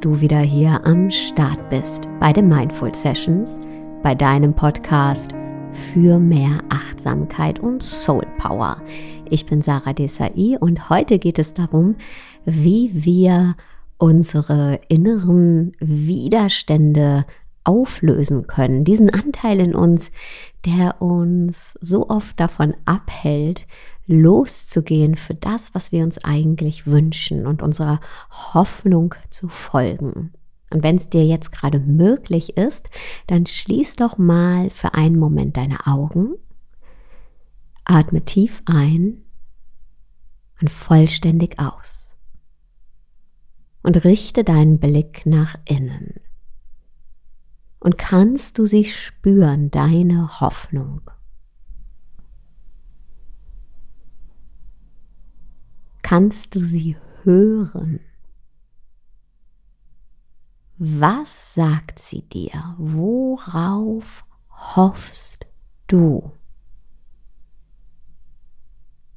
dass du wieder hier am Start bist bei den Mindful Sessions, bei deinem Podcast für mehr Achtsamkeit und Soul Power. Ich bin Sarah Desai und heute geht es darum, wie wir unsere inneren Widerstände auflösen können. Diesen Anteil in uns, der uns so oft davon abhält, loszugehen für das, was wir uns eigentlich wünschen und unserer Hoffnung zu folgen. Und wenn es dir jetzt gerade möglich ist, dann schließ doch mal für einen Moment deine Augen, atme tief ein und vollständig aus. Und richte deinen Blick nach innen. Und kannst du sie spüren, deine Hoffnung? Kannst du sie hören. Was sagt sie dir? Worauf hoffst du?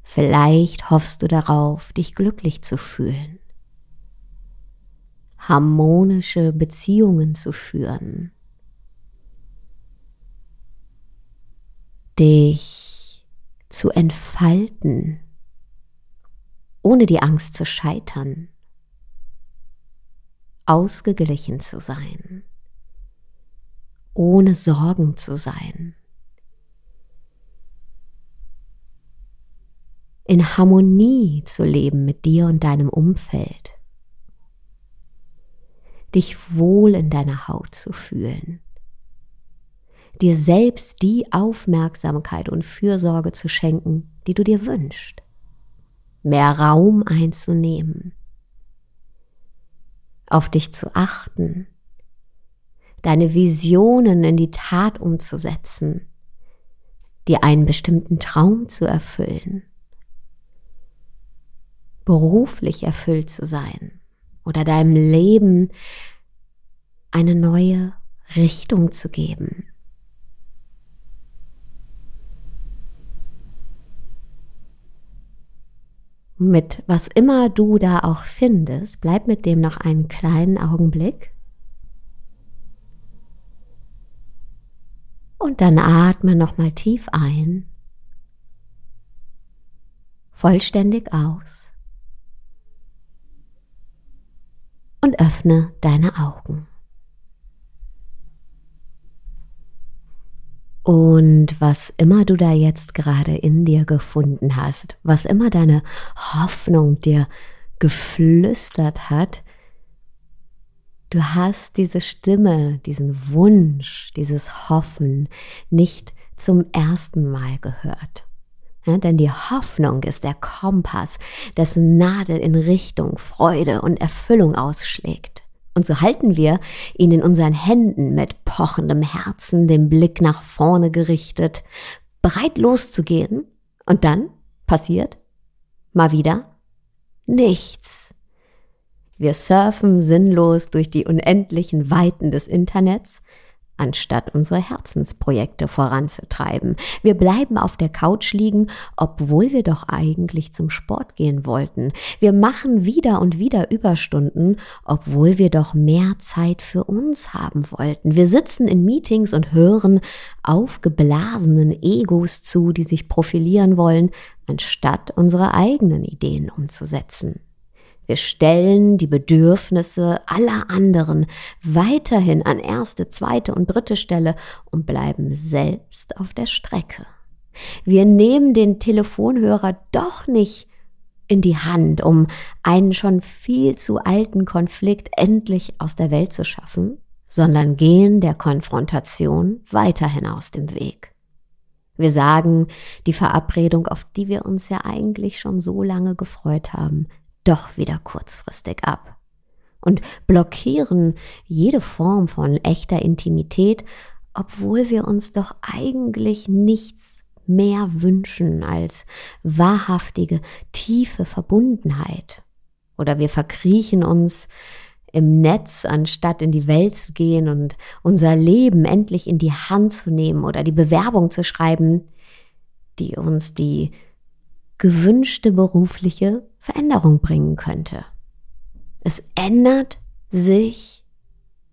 Vielleicht hoffst du darauf, dich glücklich zu fühlen, harmonische Beziehungen zu führen, dich zu entfalten ohne die Angst zu scheitern, ausgeglichen zu sein, ohne Sorgen zu sein, in Harmonie zu leben mit dir und deinem Umfeld, dich wohl in deiner Haut zu fühlen, dir selbst die Aufmerksamkeit und Fürsorge zu schenken, die du dir wünschst mehr Raum einzunehmen, auf dich zu achten, deine Visionen in die Tat umzusetzen, dir einen bestimmten Traum zu erfüllen, beruflich erfüllt zu sein oder deinem Leben eine neue Richtung zu geben. Mit was immer du da auch findest, bleib mit dem noch einen kleinen Augenblick. Und dann atme nochmal tief ein, vollständig aus und öffne deine Augen. Und was immer du da jetzt gerade in dir gefunden hast, was immer deine Hoffnung dir geflüstert hat, du hast diese Stimme, diesen Wunsch, dieses Hoffen nicht zum ersten Mal gehört. Ja, denn die Hoffnung ist der Kompass, dessen Nadel in Richtung Freude und Erfüllung ausschlägt. Und so halten wir ihn in unseren Händen mit pochendem Herzen, den Blick nach vorne gerichtet, bereit loszugehen. Und dann passiert mal wieder nichts. Wir surfen sinnlos durch die unendlichen Weiten des Internets, anstatt unsere Herzensprojekte voranzutreiben. Wir bleiben auf der Couch liegen, obwohl wir doch eigentlich zum Sport gehen wollten. Wir machen wieder und wieder Überstunden, obwohl wir doch mehr Zeit für uns haben wollten. Wir sitzen in Meetings und hören aufgeblasenen Egos zu, die sich profilieren wollen, anstatt unsere eigenen Ideen umzusetzen. Wir stellen die Bedürfnisse aller anderen weiterhin an erste, zweite und dritte Stelle und bleiben selbst auf der Strecke. Wir nehmen den Telefonhörer doch nicht in die Hand, um einen schon viel zu alten Konflikt endlich aus der Welt zu schaffen, sondern gehen der Konfrontation weiterhin aus dem Weg. Wir sagen die Verabredung, auf die wir uns ja eigentlich schon so lange gefreut haben, doch wieder kurzfristig ab und blockieren jede Form von echter Intimität, obwohl wir uns doch eigentlich nichts mehr wünschen als wahrhaftige, tiefe Verbundenheit. Oder wir verkriechen uns im Netz, anstatt in die Welt zu gehen und unser Leben endlich in die Hand zu nehmen oder die Bewerbung zu schreiben, die uns die gewünschte berufliche Veränderung bringen könnte. Es ändert sich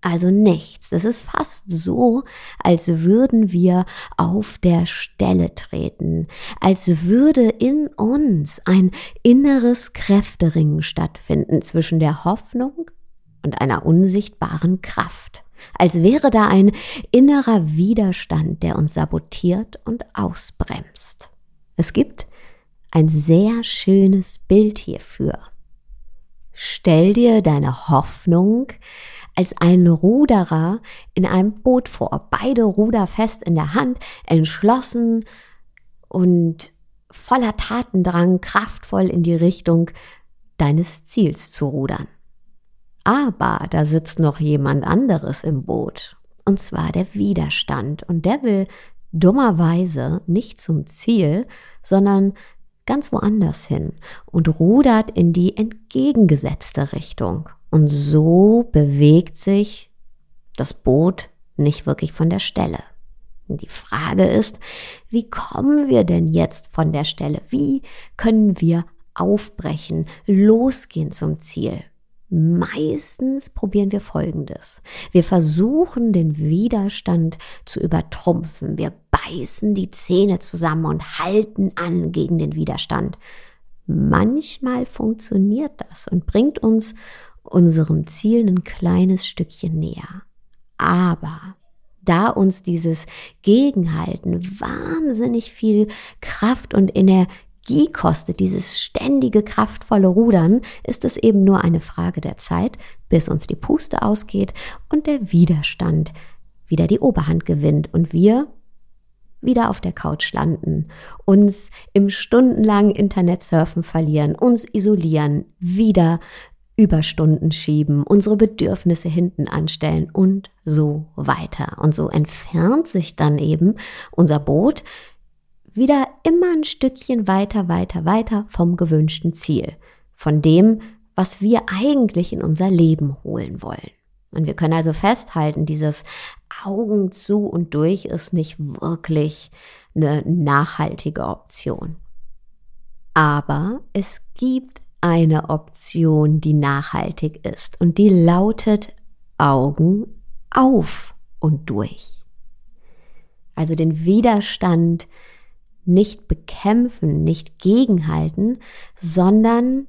also nichts. Es ist fast so, als würden wir auf der Stelle treten, als würde in uns ein inneres Kräfteringen stattfinden zwischen der Hoffnung und einer unsichtbaren Kraft, als wäre da ein innerer Widerstand, der uns sabotiert und ausbremst. Es gibt ein sehr schönes Bild hierfür. Stell dir deine Hoffnung als ein Ruderer in einem Boot vor, beide Ruder fest in der Hand, entschlossen und voller Tatendrang kraftvoll in die Richtung deines Ziels zu rudern. Aber da sitzt noch jemand anderes im Boot, und zwar der Widerstand, und der will dummerweise nicht zum Ziel, sondern ganz woanders hin und rudert in die entgegengesetzte Richtung. Und so bewegt sich das Boot nicht wirklich von der Stelle. Die Frage ist, wie kommen wir denn jetzt von der Stelle? Wie können wir aufbrechen, losgehen zum Ziel? Meistens probieren wir Folgendes. Wir versuchen den Widerstand zu übertrumpfen. Wir beißen die Zähne zusammen und halten an gegen den Widerstand. Manchmal funktioniert das und bringt uns unserem Ziel ein kleines Stückchen näher. Aber da uns dieses Gegenhalten wahnsinnig viel Kraft und Energie kostet, dieses ständige kraftvolle Rudern, ist es eben nur eine Frage der Zeit, bis uns die Puste ausgeht und der Widerstand wieder die Oberhand gewinnt und wir wieder auf der Couch landen, uns im stundenlangen Internetsurfen verlieren, uns isolieren, wieder Überstunden schieben, unsere Bedürfnisse hinten anstellen und so weiter. Und so entfernt sich dann eben unser Boot wieder immer ein Stückchen weiter, weiter, weiter vom gewünschten Ziel, von dem, was wir eigentlich in unser Leben holen wollen. Und wir können also festhalten, dieses Augen zu und durch ist nicht wirklich eine nachhaltige Option. Aber es gibt eine Option, die nachhaltig ist und die lautet Augen auf und durch. Also den Widerstand nicht bekämpfen, nicht gegenhalten, sondern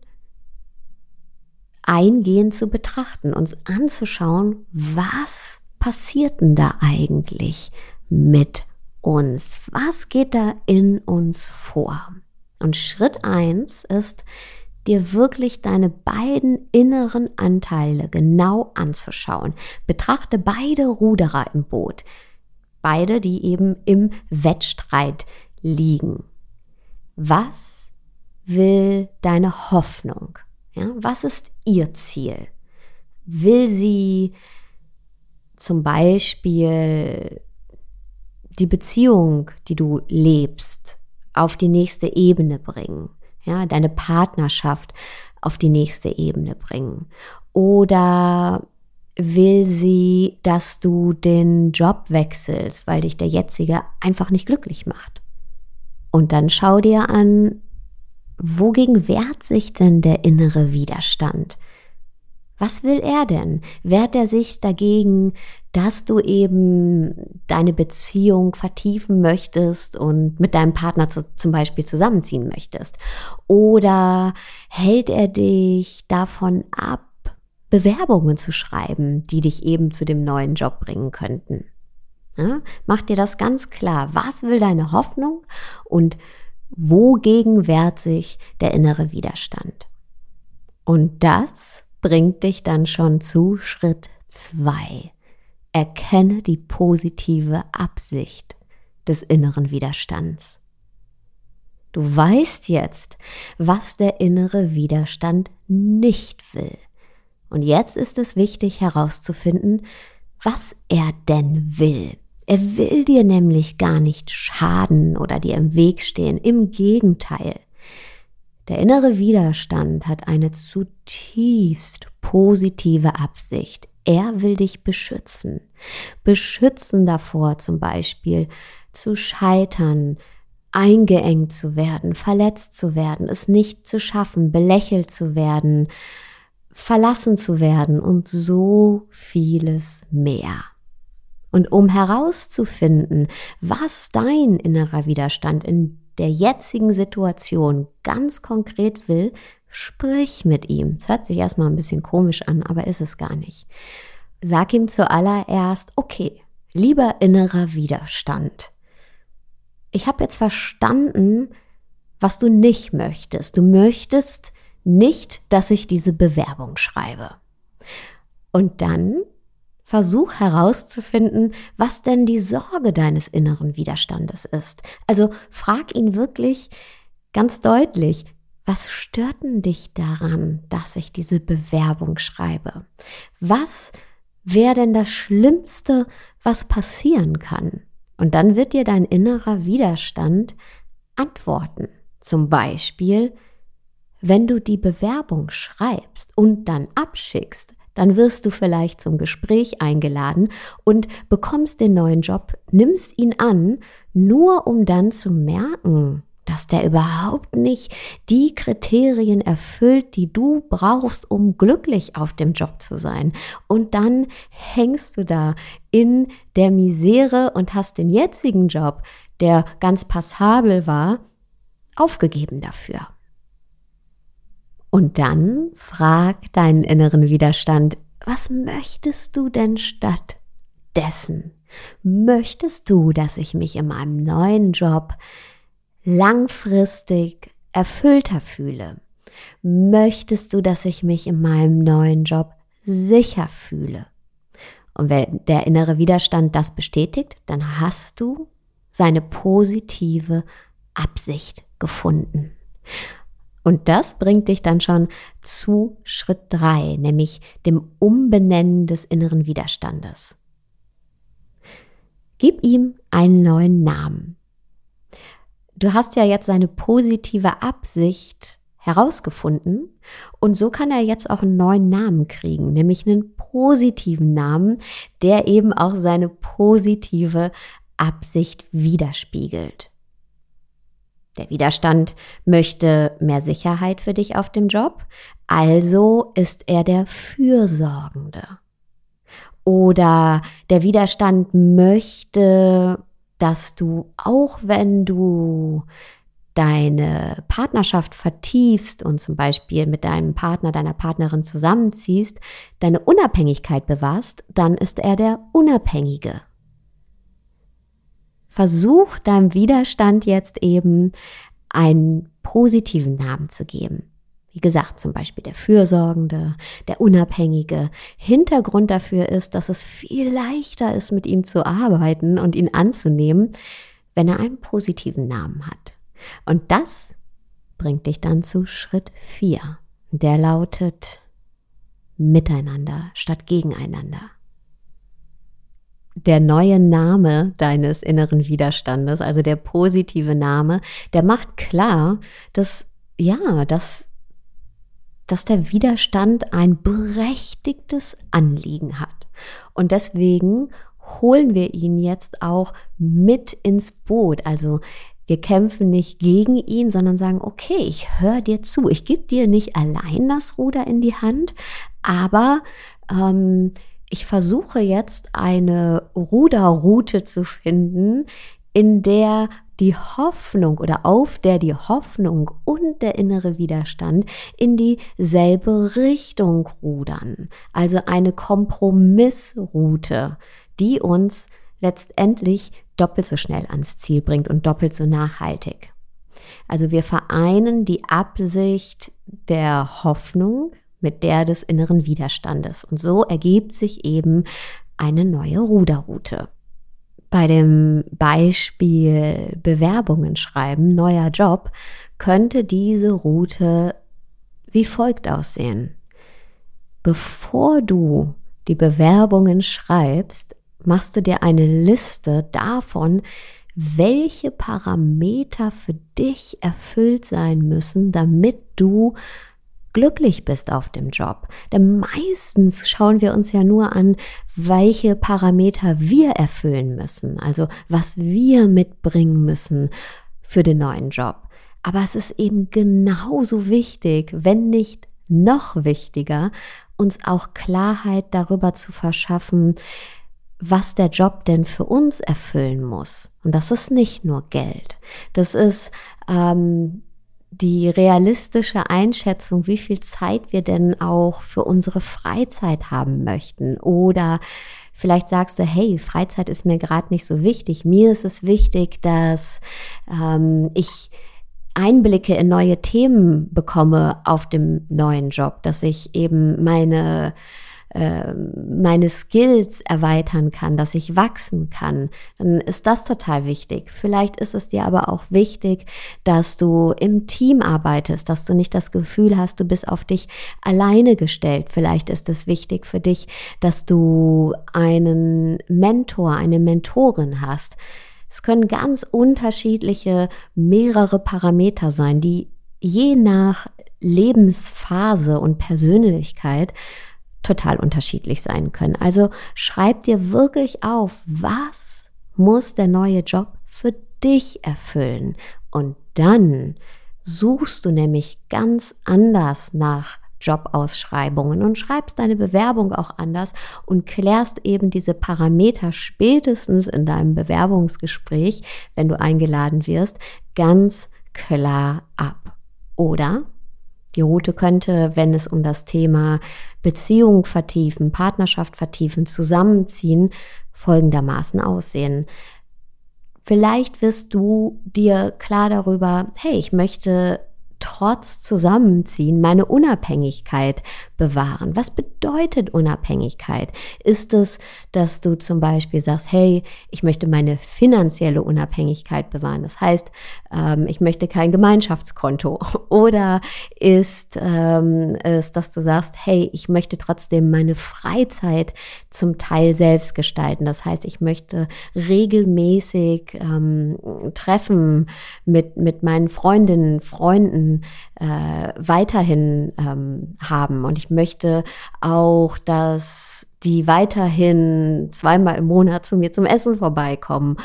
eingehend zu betrachten, uns anzuschauen, was passiert denn da eigentlich mit uns? Was geht da in uns vor? Und Schritt eins ist, dir wirklich deine beiden inneren Anteile genau anzuschauen. Betrachte beide Ruderer im Boot. Beide, die eben im Wettstreit liegen. Was will deine Hoffnung? Ja, was ist ihr Ziel? Will sie zum Beispiel die Beziehung, die du lebst, auf die nächste Ebene bringen? ja, deine Partnerschaft auf die nächste Ebene bringen? Oder will sie, dass du den Job wechselst, weil dich der jetzige einfach nicht glücklich macht? Und dann schau dir an, wogegen wehrt sich denn der innere Widerstand? Was will er denn? Wehrt er sich dagegen, dass du eben deine Beziehung vertiefen möchtest und mit deinem Partner zu, zum Beispiel zusammenziehen möchtest? Oder hält er dich davon ab, Bewerbungen zu schreiben, die dich eben zu dem neuen Job bringen könnten? Ja, mach dir das ganz klar. Was will deine Hoffnung und wogegen wehrt sich der innere Widerstand? Und das bringt dich dann schon zu Schritt zwei. Erkenne die positive Absicht des inneren Widerstands. Du weißt jetzt, was der innere Widerstand nicht will. Und jetzt ist es wichtig herauszufinden, was er denn will. Er will dir nämlich gar nicht schaden oder dir im Weg stehen. Im Gegenteil. Der innere Widerstand hat eine zutiefst positive Absicht. Er will dich beschützen. Beschützen davor zum Beispiel zu scheitern, eingeengt zu werden, verletzt zu werden, es nicht zu schaffen, belächelt zu werden, verlassen zu werden und so vieles mehr. Und um herauszufinden, was dein innerer Widerstand in der jetzigen Situation ganz konkret will, sprich mit ihm. Es hört sich erstmal ein bisschen komisch an, aber ist es gar nicht. Sag ihm zuallererst, okay, lieber innerer Widerstand. Ich habe jetzt verstanden, was du nicht möchtest. Du möchtest nicht, dass ich diese Bewerbung schreibe. Und dann versuch herauszufinden, was denn die Sorge deines inneren Widerstandes ist. Also frag ihn wirklich ganz deutlich, was stört denn dich daran, dass ich diese Bewerbung schreibe? Was wäre denn das Schlimmste, was passieren kann? Und dann wird dir dein innerer Widerstand antworten. Zum Beispiel, wenn du die Bewerbung schreibst und dann abschickst, dann wirst du vielleicht zum Gespräch eingeladen und bekommst den neuen Job, nimmst ihn an, nur um dann zu merken, dass der überhaupt nicht die Kriterien erfüllt, die du brauchst, um glücklich auf dem Job zu sein. Und dann hängst du da in der Misere und hast den jetzigen Job, der ganz passabel war, aufgegeben dafür. Und dann frag deinen inneren Widerstand, was möchtest du denn stattdessen? Möchtest du, dass ich mich in meinem neuen Job langfristig erfüllter fühle? Möchtest du, dass ich mich in meinem neuen Job sicher fühle? Und wenn der innere Widerstand das bestätigt, dann hast du seine positive Absicht gefunden. Und das bringt dich dann schon zu Schritt drei, nämlich dem Umbenennen des inneren Widerstandes. Gib ihm einen neuen Namen. Du hast ja jetzt seine positive Absicht herausgefunden und so kann er jetzt auch einen neuen Namen kriegen, nämlich einen positiven Namen, der eben auch seine positive Absicht widerspiegelt. Der Widerstand möchte mehr Sicherheit für dich auf dem Job, also ist er der Fürsorgende. Oder der Widerstand möchte, dass du, auch wenn du deine Partnerschaft vertiefst und zum Beispiel mit deinem Partner, deiner Partnerin zusammenziehst, deine Unabhängigkeit bewahrst, dann ist er der Unabhängige. Versuch deinem Widerstand jetzt eben einen positiven Namen zu geben. Wie gesagt, zum Beispiel der Fürsorgende, der Unabhängige. Hintergrund dafür ist, dass es viel leichter ist, mit ihm zu arbeiten und ihn anzunehmen, wenn er einen positiven Namen hat. Und das bringt dich dann zu Schritt 4. Der lautet Miteinander statt Gegeneinander der neue Name deines inneren Widerstandes, also der positive Name, der macht klar, dass ja, dass, dass der Widerstand ein berechtigtes Anliegen hat. Und deswegen holen wir ihn jetzt auch mit ins Boot. Also wir kämpfen nicht gegen ihn, sondern sagen, okay, ich höre dir zu. Ich gebe dir nicht allein das Ruder in die Hand, aber ähm, ich versuche jetzt eine Ruderroute zu finden, in der die Hoffnung oder auf der die Hoffnung und der innere Widerstand in dieselbe Richtung rudern. Also eine Kompromissroute, die uns letztendlich doppelt so schnell ans Ziel bringt und doppelt so nachhaltig. Also wir vereinen die Absicht der Hoffnung mit der des inneren Widerstandes. Und so ergibt sich eben eine neue Ruderroute. Bei dem Beispiel Bewerbungen schreiben, neuer Job, könnte diese Route wie folgt aussehen. Bevor du die Bewerbungen schreibst, machst du dir eine Liste davon, welche Parameter für dich erfüllt sein müssen, damit du glücklich bist auf dem Job. Denn meistens schauen wir uns ja nur an, welche Parameter wir erfüllen müssen, also was wir mitbringen müssen für den neuen Job. Aber es ist eben genauso wichtig, wenn nicht noch wichtiger, uns auch Klarheit darüber zu verschaffen, was der Job denn für uns erfüllen muss. Und das ist nicht nur Geld. Das ist ähm, die realistische Einschätzung, wie viel Zeit wir denn auch für unsere Freizeit haben möchten. Oder vielleicht sagst du, hey, Freizeit ist mir gerade nicht so wichtig. Mir ist es wichtig, dass ähm, ich Einblicke in neue Themen bekomme auf dem neuen Job, dass ich eben meine ähm, meine Skills erweitern kann, dass ich wachsen kann, dann ist das total wichtig. Vielleicht ist es dir aber auch wichtig, dass du im Team arbeitest, dass du nicht das Gefühl hast, du bist auf dich alleine gestellt. Vielleicht ist es wichtig für dich, dass du einen Mentor, eine Mentorin hast. Es können ganz unterschiedliche, mehrere Parameter sein, die je nach Lebensphase und Persönlichkeit total unterschiedlich sein können. Also schreib dir wirklich auf, was muss der neue Job für dich erfüllen. Und dann suchst du nämlich ganz anders nach Jobausschreibungen und schreibst deine Bewerbung auch anders und klärst eben diese Parameter spätestens in deinem Bewerbungsgespräch, wenn du eingeladen wirst, ganz klar ab. Oder die Route könnte, wenn es um das Thema Beziehung vertiefen, Partnerschaft vertiefen, zusammenziehen, folgendermaßen aussehen. Vielleicht wirst du dir klar darüber, hey, ich möchte trotz Zusammenziehen meine Unabhängigkeit bewahren. Was bedeutet Unabhängigkeit? Ist es, dass du zum Beispiel sagst, hey, ich möchte meine finanzielle Unabhängigkeit bewahren. Das heißt, ähm, ich möchte kein Gemeinschaftskonto. Oder ist ähm, es, dass du sagst, hey, ich möchte trotzdem meine Freizeit zum Teil selbst gestalten. Das heißt, ich möchte regelmäßig ähm, Treffen mit, mit meinen Freundinnen, Freunden, äh, weiterhin ähm, haben. Und ich möchte auch, dass die weiterhin zweimal im Monat zu mir zum Essen vorbeikommen.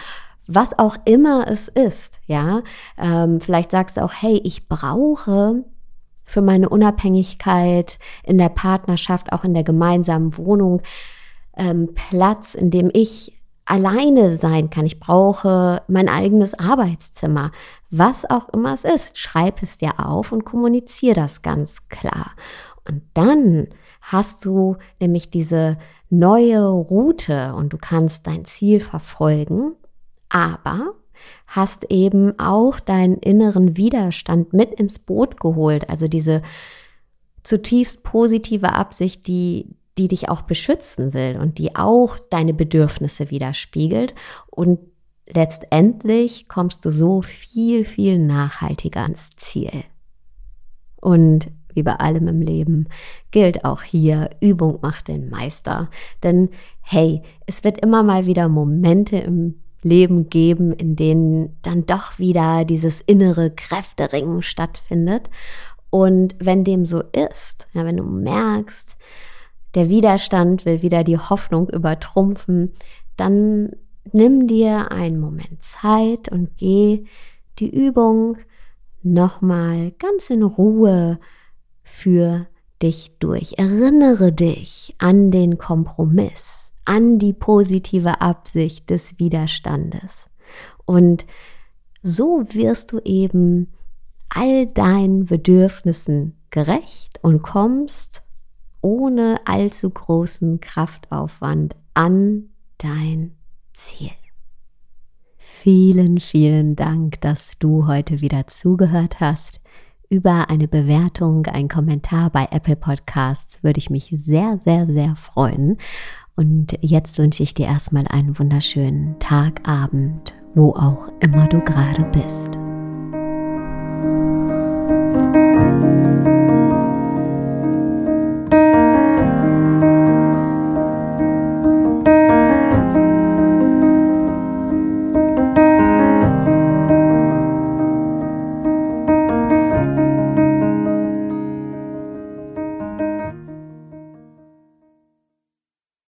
Was auch immer es ist, ja. Ähm, vielleicht sagst du auch, hey, ich brauche für meine Unabhängigkeit in der Partnerschaft, auch in der gemeinsamen Wohnung, ähm, Platz, in dem ich alleine sein kann. Ich brauche mein eigenes Arbeitszimmer. Was auch immer es ist, schreib es dir auf und kommuniziere das ganz klar. Und dann hast du nämlich diese neue Route und du kannst dein Ziel verfolgen, aber hast eben auch deinen inneren Widerstand mit ins Boot geholt, also diese zutiefst positive Absicht, die die dich auch beschützen will und die auch deine Bedürfnisse widerspiegelt. Und letztendlich kommst du so viel, viel nachhaltiger ans Ziel. Und wie bei allem im Leben gilt auch hier, Übung macht den Meister. Denn hey, es wird immer mal wieder Momente im Leben geben, in denen dann doch wieder dieses innere Kräfteringen stattfindet. Und wenn dem so ist, ja, wenn du merkst, der Widerstand will wieder die Hoffnung übertrumpfen, dann nimm dir einen Moment Zeit und geh die Übung nochmal ganz in Ruhe für dich durch. Erinnere dich an den Kompromiss, an die positive Absicht des Widerstandes. Und so wirst du eben all deinen Bedürfnissen gerecht und kommst ohne allzu großen Kraftaufwand an dein Ziel. Vielen, vielen Dank, dass du heute wieder zugehört hast. Über eine Bewertung, ein Kommentar bei Apple Podcasts würde ich mich sehr, sehr, sehr freuen. Und jetzt wünsche ich dir erstmal einen wunderschönen Tag, Abend, wo auch immer du gerade bist.